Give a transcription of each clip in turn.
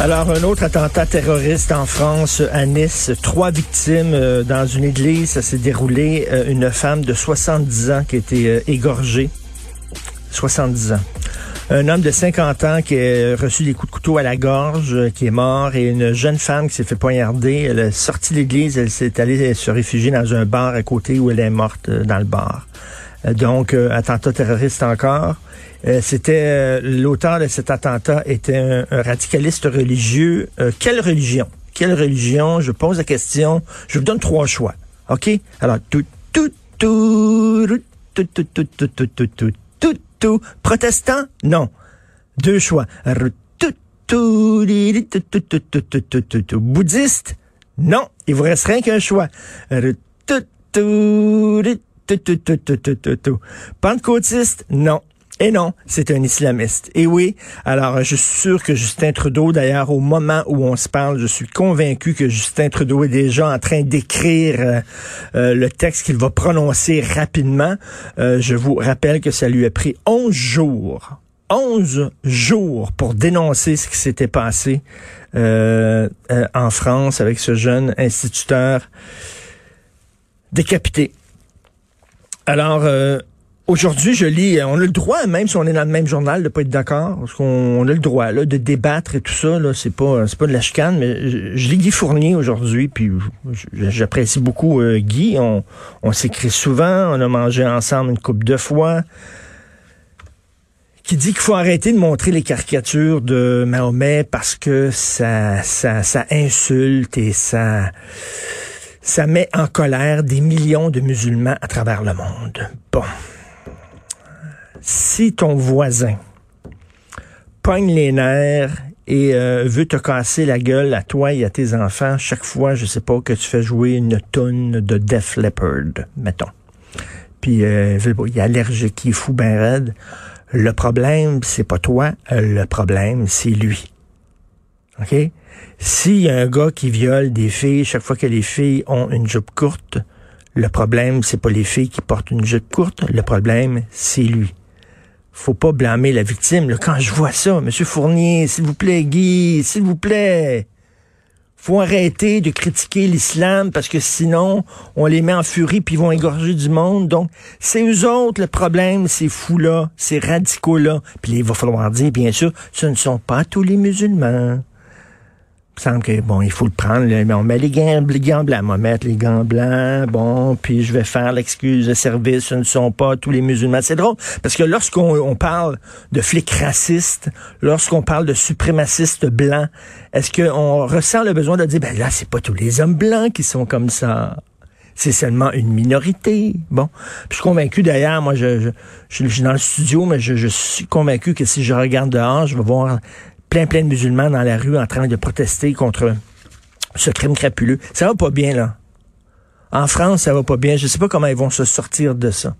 Alors, un autre attentat terroriste en France, à Nice. Trois victimes euh, dans une église. Ça s'est déroulé. Euh, une femme de 70 ans qui a été euh, égorgée. 70 ans. Un homme de 50 ans qui a reçu des coups de couteau à la gorge, qui est mort, et une jeune femme qui s'est fait poignarder. Elle est sortie de l'église, elle s'est allée se réfugier dans un bar à côté où elle est morte dans le bar. Euh, Donc, euh, attentat terroriste encore. Euh, C'était euh, l'auteur de cet attentat était un, un radicaliste religieux. Euh, quelle religion Quelle religion Je pose la question. Je vous donne trois choix. Ok Alors tout tout tout tout tout tout tout tout tout tout tout tout protestant Non. Deux choix. Tout tout tout tout tout tout tout tout tout tout bouddhiste Non. Il vous reste rien qu'un choix. Tout, tout, tout. Pentecôtiste, non. Et non, c'est un islamiste. Et oui, alors je suis sûr que Justin Trudeau, d'ailleurs, au moment où on se parle, je suis convaincu que Justin Trudeau est déjà en train d'écrire euh, euh, le texte qu'il va prononcer rapidement. Euh, je vous rappelle que ça lui a pris 11 jours. 11 jours pour dénoncer ce qui s'était passé en France avec ce jeune instituteur décapité. Alors, euh, Aujourd'hui, je lis, on a le droit, même si on est dans le même journal, de pas être d'accord, parce qu'on on a le droit là, de débattre et tout ça. Là, c'est pas, c'est pas de la chicane, mais je, lis Guy Fournier aujourd'hui, puis j'apprécie beaucoup euh, Guy. On, on s'écrit souvent, on a mangé ensemble une coupe de fois. Qui dit qu'il faut arrêter de montrer les caricatures de Mahomet parce que ça, ça, ça insulte et ça, ça met en colère des millions de musulmans à travers le monde. Bon si ton voisin pogne les nerfs et euh, veut te casser la gueule à toi et à tes enfants chaque fois, je sais pas, que tu fais jouer une tonne de Def Leppard, mettons. Puis euh, il est allergique, il est fou ben raide. Le problème, c'est pas toi, le problème, c'est lui. OK? S'il y a un gars qui viole des filles chaque fois que les filles ont une jupe courte, le problème, c'est pas les filles qui portent une jupe courte, le problème, c'est lui faut pas blâmer la victime. Là, quand je vois ça, Monsieur Fournier, s'il vous plaît, Guy, s'il vous plaît, faut arrêter de critiquer l'islam parce que sinon, on les met en furie puis ils vont égorger du monde. Donc, c'est eux autres le problème, ces fous-là, ces radicaux-là. Puis il va falloir dire, bien sûr, ce ne sont pas tous les musulmans. Semble que, bon, il faut le prendre, mais on met les gants, blancs, on va mettre les gants blancs, bon, puis je vais faire l'excuse de service, ce ne sont pas tous les musulmans. C'est drôle, parce que lorsqu'on on parle de flics racistes, lorsqu'on parle de suprémacistes blancs, est-ce qu'on ressent le besoin de dire, ben là, c'est pas tous les hommes blancs qui sont comme ça c'est seulement une minorité. Bon, Puis je suis convaincu d'ailleurs, moi, je, je, je, je suis dans le studio, mais je suis convaincu que si je regarde dehors, je vais voir plein, plein de musulmans dans la rue en train de protester contre ce crime crapuleux. Ça va pas bien, là. En France, ça va pas bien. Je sais pas comment ils vont se sortir de ça.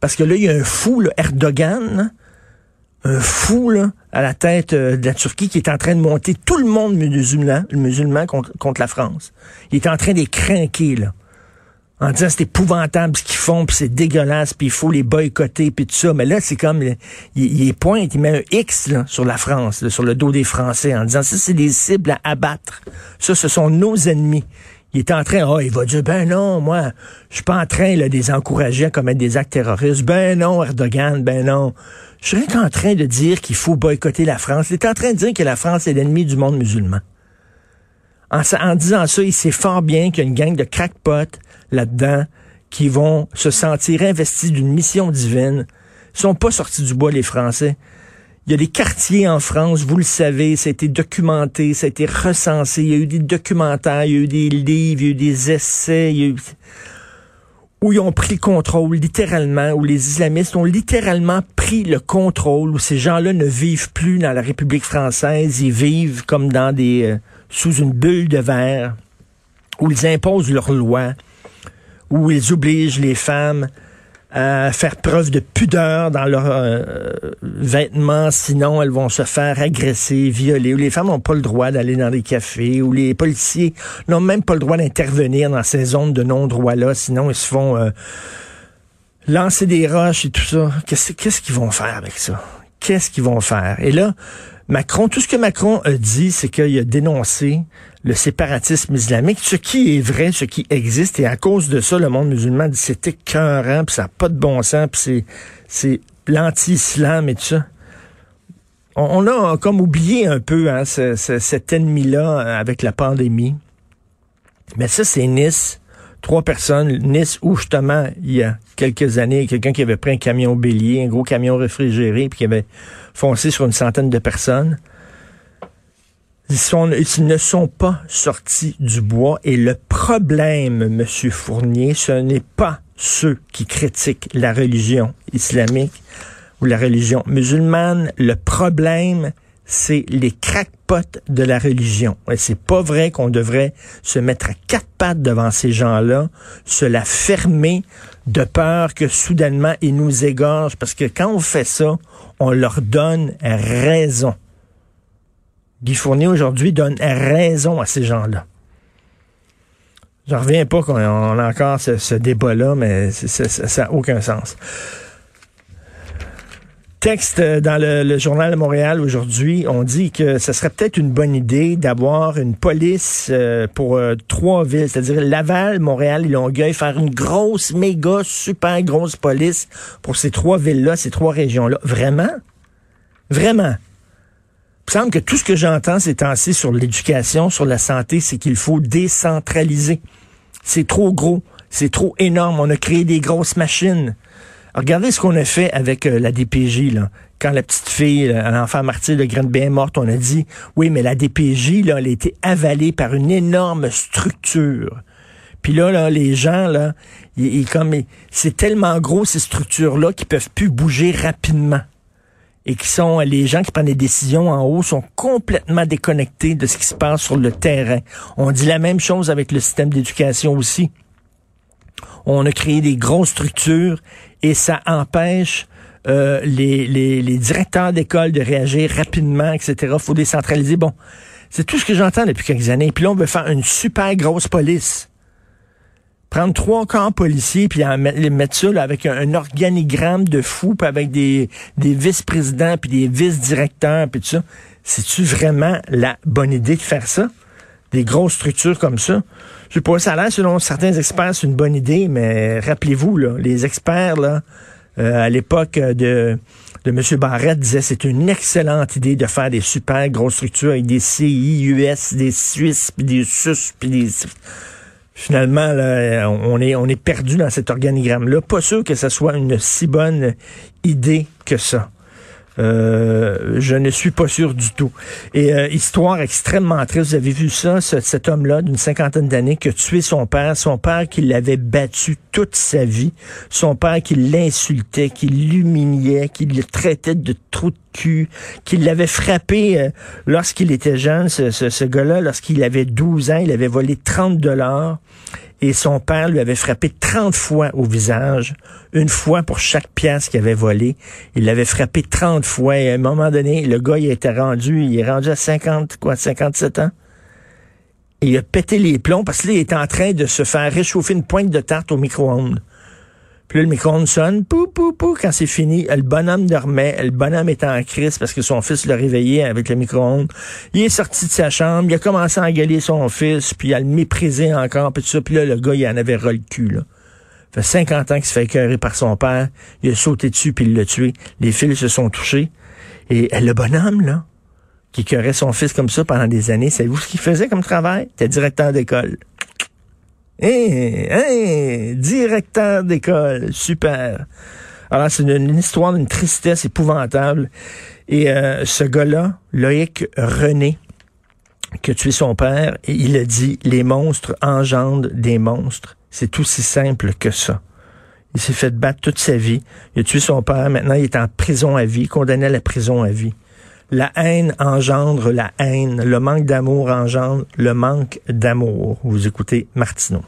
Parce que là, il y a un fou, là, Erdogan, un fou à la tête euh, de la Turquie qui est en train de monter tout le monde musulman, musulman contre, la France. Il est en train de là en disant c'est épouvantable ce qu'ils font, puis c'est dégueulasse, puis il faut les boycotter, puis tout ça. Mais là, c'est comme, il, il pointe, il met un X sur la France, sur le dos des Français, en disant ça, c'est des cibles à abattre. Ça, ce sont nos ennemis. Il est en train, oh, il va dire, ben non, moi, je suis pas en train de les encourager à commettre des actes terroristes. Ben non, Erdogan, ben non. Je serais en train de dire qu'il faut boycotter la France. Il est en train de dire que la France est l'ennemi du monde musulman. En, en disant ça, il sait fort bien qu'il y a une gang de crackpots là-dedans qui vont se sentir investis d'une mission divine. Ils sont pas sortis du bois, les Français. Il y a des quartiers en France, vous le savez, ça a été documenté, ça a été recensé, il y a eu des documentaires, il y a eu des livres, il y a eu des essais, il y a eu... où ils ont pris le contrôle, littéralement, où les islamistes ont littéralement pris le contrôle, où ces gens-là ne vivent plus dans la République française, ils vivent comme dans des... Euh, sous une bulle de verre, où ils imposent leurs lois, où ils obligent les femmes à faire preuve de pudeur dans leurs euh, vêtements, sinon elles vont se faire agresser, violer, où les femmes n'ont pas le droit d'aller dans des cafés, où les policiers n'ont même pas le droit d'intervenir dans ces zones de non-droit-là, sinon ils se font euh, lancer des roches et tout ça. Qu'est-ce qu'ils vont faire avec ça? Qu'est-ce qu'ils vont faire? Et là, Macron, tout ce que Macron a dit, c'est qu'il a dénoncé le séparatisme islamique, ce qui est vrai, ce qui existe, et à cause de ça, le monde musulman dit c'est écœurant, puis ça n'a pas de bon sens, puis c'est l'anti-islam et tout ça. On, a comme oublié un peu hein, cet ennemi-là avec la pandémie. Mais ça, c'est Nice. Trois personnes, Nice, où justement, il y a quelques années, quelqu'un qui avait pris un camion bélier, un gros camion réfrigéré, puis qui avait foncé sur une centaine de personnes. Ils, ne sont pas sortis du bois et le problème, Monsieur Fournier, ce n'est pas ceux qui critiquent la religion islamique ou la religion musulmane. Le problème, c'est les crackpots de la religion. C'est pas vrai qu'on devrait se mettre à quatre pattes devant ces gens-là, se la fermer de peur que soudainement ils nous égorgent, parce que quand on fait ça, on leur donne raison. Guy Fournier aujourd'hui donne raison à ces gens-là. Je reviens pas qu'on a encore ce, débat-là, mais ça n'a aucun sens. Texte dans le, journal de Montréal aujourd'hui, on dit que ce serait peut-être une bonne idée d'avoir une police euh, pour euh, trois villes, c'est-à-dire Laval, Montréal et Longueuil, faire une grosse, méga, super grosse police pour ces trois villes-là, ces trois régions-là. Vraiment? Vraiment? Il me semble que tout ce que j'entends ces temps-ci sur l'éducation, sur la santé, c'est qu'il faut décentraliser. C'est trop gros, c'est trop énorme. On a créé des grosses machines. Regardez ce qu'on a fait avec euh, la DPJ, là. Quand la petite fille, l'enfant martyr de Grenby est morte, on a dit, oui, mais la DPJ, là, elle a été avalée par une énorme structure. Puis là, là, les gens, là, comme, c'est tellement gros, ces structures-là, qu'ils peuvent plus bouger rapidement et qui sont les gens qui prennent des décisions en haut sont complètement déconnectés de ce qui se passe sur le terrain. On dit la même chose avec le système d'éducation aussi. On a créé des grosses structures et ça empêche euh, les, les, directeurs d'école de réagir rapidement, etc. faut décentraliser. Bon, c'est tout ce que j'entends depuis quelques années. Puis là, on veut faire une super grosse police prendre trois camps policiers puis les mettre ça avec un, organigramme de fou puis avec des, des vice-présidents puis des vice-directeurs puis tout ça. C'est-tu vraiment la bonne idée de faire ça? Des grosses structures comme ça? Je sais pas, ça a l'air, selon certains experts, c'est une bonne idée, mais rappelez-vous, là, les experts, là, euh, à l'époque de, de M. Barrett disaient c'est une excellente idée de faire des super grosses structures avec des CI, US, des Suisses, puis des SUS, puis des finalement, là, on est, on est perdu dans cet organigramme-là. Pas sûr que ce soit une si bonne idée que ça. Euh, je ne suis pas sûr du tout. Et euh, histoire extrêmement triste, vous avez vu ça, cet homme-là d'une cinquantaine d'années qui a tué son père, son père qui l'avait battu toute sa vie, son père qui l'insultait, qui l'humiliait, qui le traitait de trou de cul, qui l'avait frappé euh, lorsqu'il était jeune, ce, ce, ce gars-là, lorsqu'il avait 12 ans, il avait volé 30 dollars et son père lui avait frappé 30 fois au visage, une fois pour chaque pièce qu'il avait volé. Il l'avait frappé 30 fois et à un moment donné, le gars, il était rendu, il est rendu à 50, quoi, 57 ans. Il a pété les plombs parce qu'il était en train de se faire réchauffer une pointe de tarte au micro-ondes. Puis là, le micro-ondes sonne, pou, pou, pou, quand c'est fini, le bonhomme dormait, le bonhomme était en crise parce que son fils l'a réveillé avec le micro-ondes. Il est sorti de sa chambre, il a commencé à engueuler son fils, puis à le mépriser encore, puis tout ça. Puis là, le gars, il en avait ras le cul, là. Fait 50 ans qu'il se fait écœurer par son père. Il a sauté dessus, puis il l'a tué. Les fils se sont touchés. Et le bonhomme, là, qui écœurait son fils comme ça pendant des années, savez-vous ce qu'il faisait comme travail? C'était directeur d'école. Hé, directeur d'école, super. Alors, c'est une, histoire d'une tristesse épouvantable. Et euh, ce gars-là, Loïc René, qui a tué son père, il a dit, les monstres engendrent des monstres. C'est aussi simple que ça. Il s'est fait battre toute sa vie. Il a tué son père. Maintenant, il est en prison à vie, condamné à la prison à vie. La haine engendre la haine. Le manque d'amour engendre le manque d'amour. Vous écoutez Martineau.